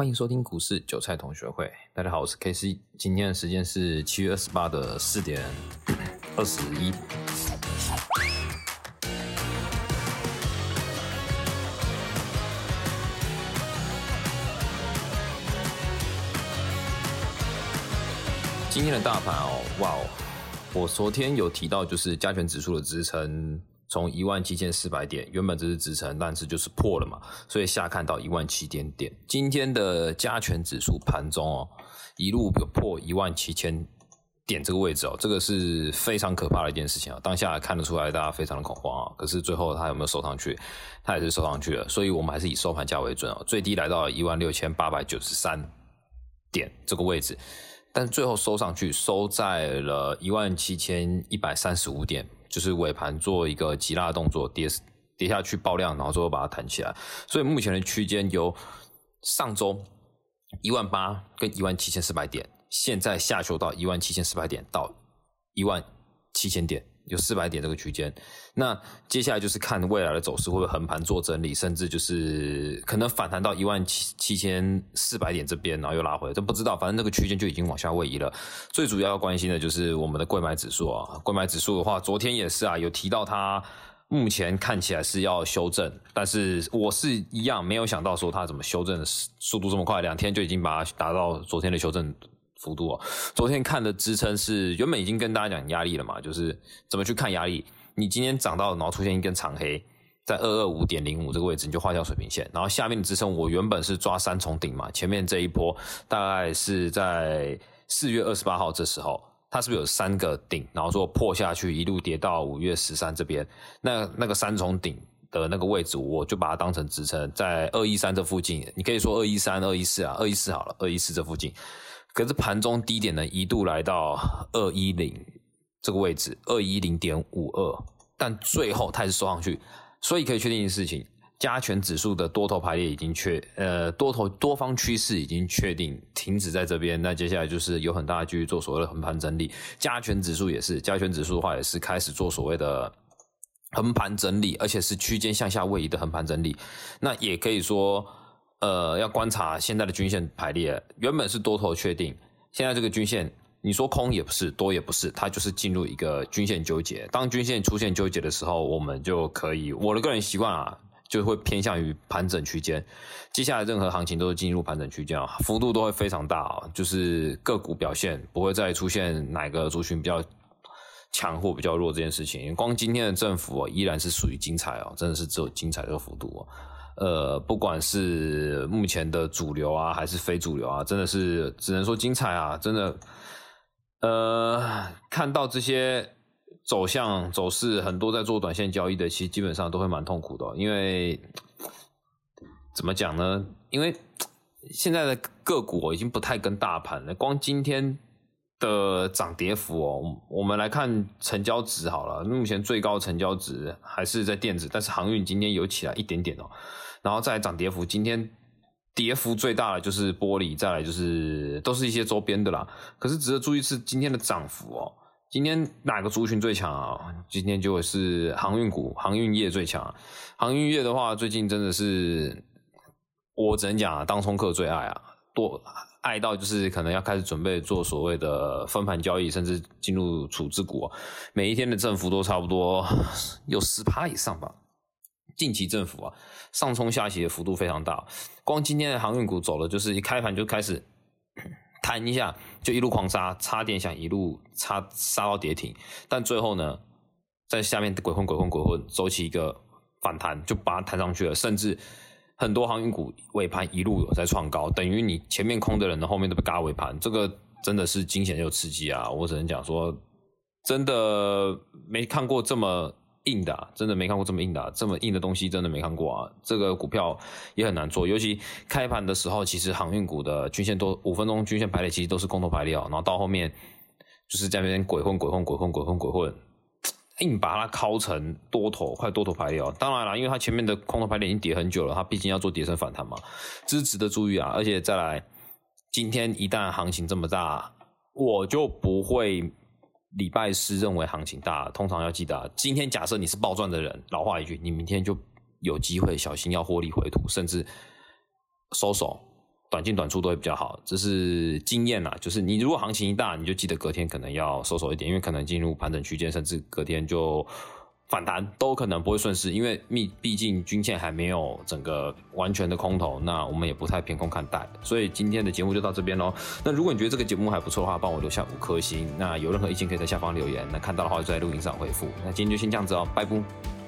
欢迎收听股市韭菜同学会。大家好，我是 K C。今天的时间是七月二十八的四点二十一。今天的大盘哦，哇哦！我昨天有提到，就是加权指数的支撑。从一万七千四百点，原本这是支撑，但是就是破了嘛，所以下看到一万七点点。今天的加权指数盘中哦，一路有破一万七千点这个位置哦，这个是非常可怕的一件事情啊。当下看得出来，大家非常的恐慌啊。可是最后它有没有收上去？它也是收上去了，所以我们还是以收盘价为准哦。最低来到一万六千八百九十三点这个位置，但最后收上去，收在了一万七千一百三十五点。就是尾盘做一个急拉动作，跌跌下去爆量，然后最后把它弹起来。所以目前的区间由上周一万八跟一万七千四百点，现在下修到一万七千四百点到一万七千点。有四百点这个区间，那接下来就是看未来的走势会不会横盘做整理，甚至就是可能反弹到一万七七千四百点这边，然后又拉回，这不知道。反正那个区间就已经往下位移了。最主要要关心的就是我们的贵买指数啊，贵买指数的话，昨天也是啊，有提到它目前看起来是要修正，但是我是一样没有想到说它怎么修正的速度这么快，两天就已经把它达到昨天的修正。幅度哦，昨天看的支撑是原本已经跟大家讲压力了嘛，就是怎么去看压力。你今天涨到，然后出现一根长黑，在二二五点零五这个位置，你就画条水平线。然后下面的支撑，我原本是抓三重顶嘛，前面这一波大概是在四月二十八号这时候，它是不是有三个顶，然后说破下去，一路跌到五月十三这边，那那个三重顶的那个位置，我就把它当成支撑，在二一三这附近，你可以说二一三、二一四啊，二一四好了，二一四这附近。可是盘中低点呢，一度来到二一零这个位置，二一零点五二，但最后它还是收上去，所以可以确定的事情，加权指数的多头排列已经确，呃，多头多方趋势已经确定停止在这边，那接下来就是有很大的继续做所谓的横盘整理，加权指数也是，加权指数的话也是开始做所谓的横盘整理，而且是区间向下位移的横盘整理，那也可以说。呃，要观察现在的均线排列，原本是多头确定，现在这个均线，你说空也不是，多也不是，它就是进入一个均线纠结。当均线出现纠结的时候，我们就可以，我的个人习惯啊，就会偏向于盘整区间。接下来任何行情都是进入盘整区间啊，幅度都会非常大啊，就是个股表现不会再出现哪个族群比较强或比较弱这件事情。光今天的振幅依然是属于精彩哦，真的是只有精彩这个幅度哦。呃，不管是目前的主流啊，还是非主流啊，真的是只能说精彩啊！真的，呃，看到这些走向走势，很多在做短线交易的，其实基本上都会蛮痛苦的，因为怎么讲呢？因为现在的个股已经不太跟大盘了，光今天的涨跌幅哦，我们来看成交值好了，目前最高成交值还是在电子，但是航运今天有起来一点点哦。然后再涨跌幅，今天跌幅最大的就是玻璃，再来就是都是一些周边的啦。可是值得注意是今天的涨幅哦，今天哪个族群最强啊？今天就是航运股、航运业最强。航运业的话，最近真的是我只能讲啊，当冲客最爱啊，多爱到就是可能要开始准备做所谓的分盘交易，甚至进入处置股，每一天的振幅都差不多 有十趴以上吧。近期政府啊，上冲下洗的幅度非常大，光今天的航运股走了，就是一开盘就开始 弹一下，就一路狂杀，差点想一路杀杀到跌停，但最后呢，在下面鬼混鬼混鬼混，走起一个反弹，就把它弹上去了，甚至很多航运股尾盘一路有在创高，等于你前面空的人呢，后面都被嘎尾盘，这个真的是惊险又刺激啊！我只能讲说，真的没看过这么。硬的，真的没看过这么硬的，这么硬的东西真的没看过啊！这个股票也很难做，尤其开盘的时候，其实航运股的均线都五分钟均线排列，其实都是空头排列哦。然后到后面就是在那边鬼混鬼混鬼混鬼混鬼混，硬把它敲成多头，快多头排列哦。当然了，因为它前面的空头排列已经跌很久了，它毕竟要做跌升反弹嘛，这是值得注意啊。而且再来，今天一旦行情这么大，我就不会。礼拜四认为行情大，通常要记得，今天假设你是暴赚的人，老话一句，你明天就有机会小心要获利回吐，甚至收手，短进短出都会比较好，这是经验啦。就是你如果行情一大，你就记得隔天可能要收手一点，因为可能进入盘整区间，甚至隔天就。反弹都可能不会顺势，因为毕毕竟均线还没有整个完全的空头，那我们也不太偏空看待。所以今天的节目就到这边喽。那如果你觉得这个节目还不错的话，帮我留下五颗星。那有任何意见可以在下方留言，那看到的话就在录音上回复。那今天就先这样子哦，拜拜。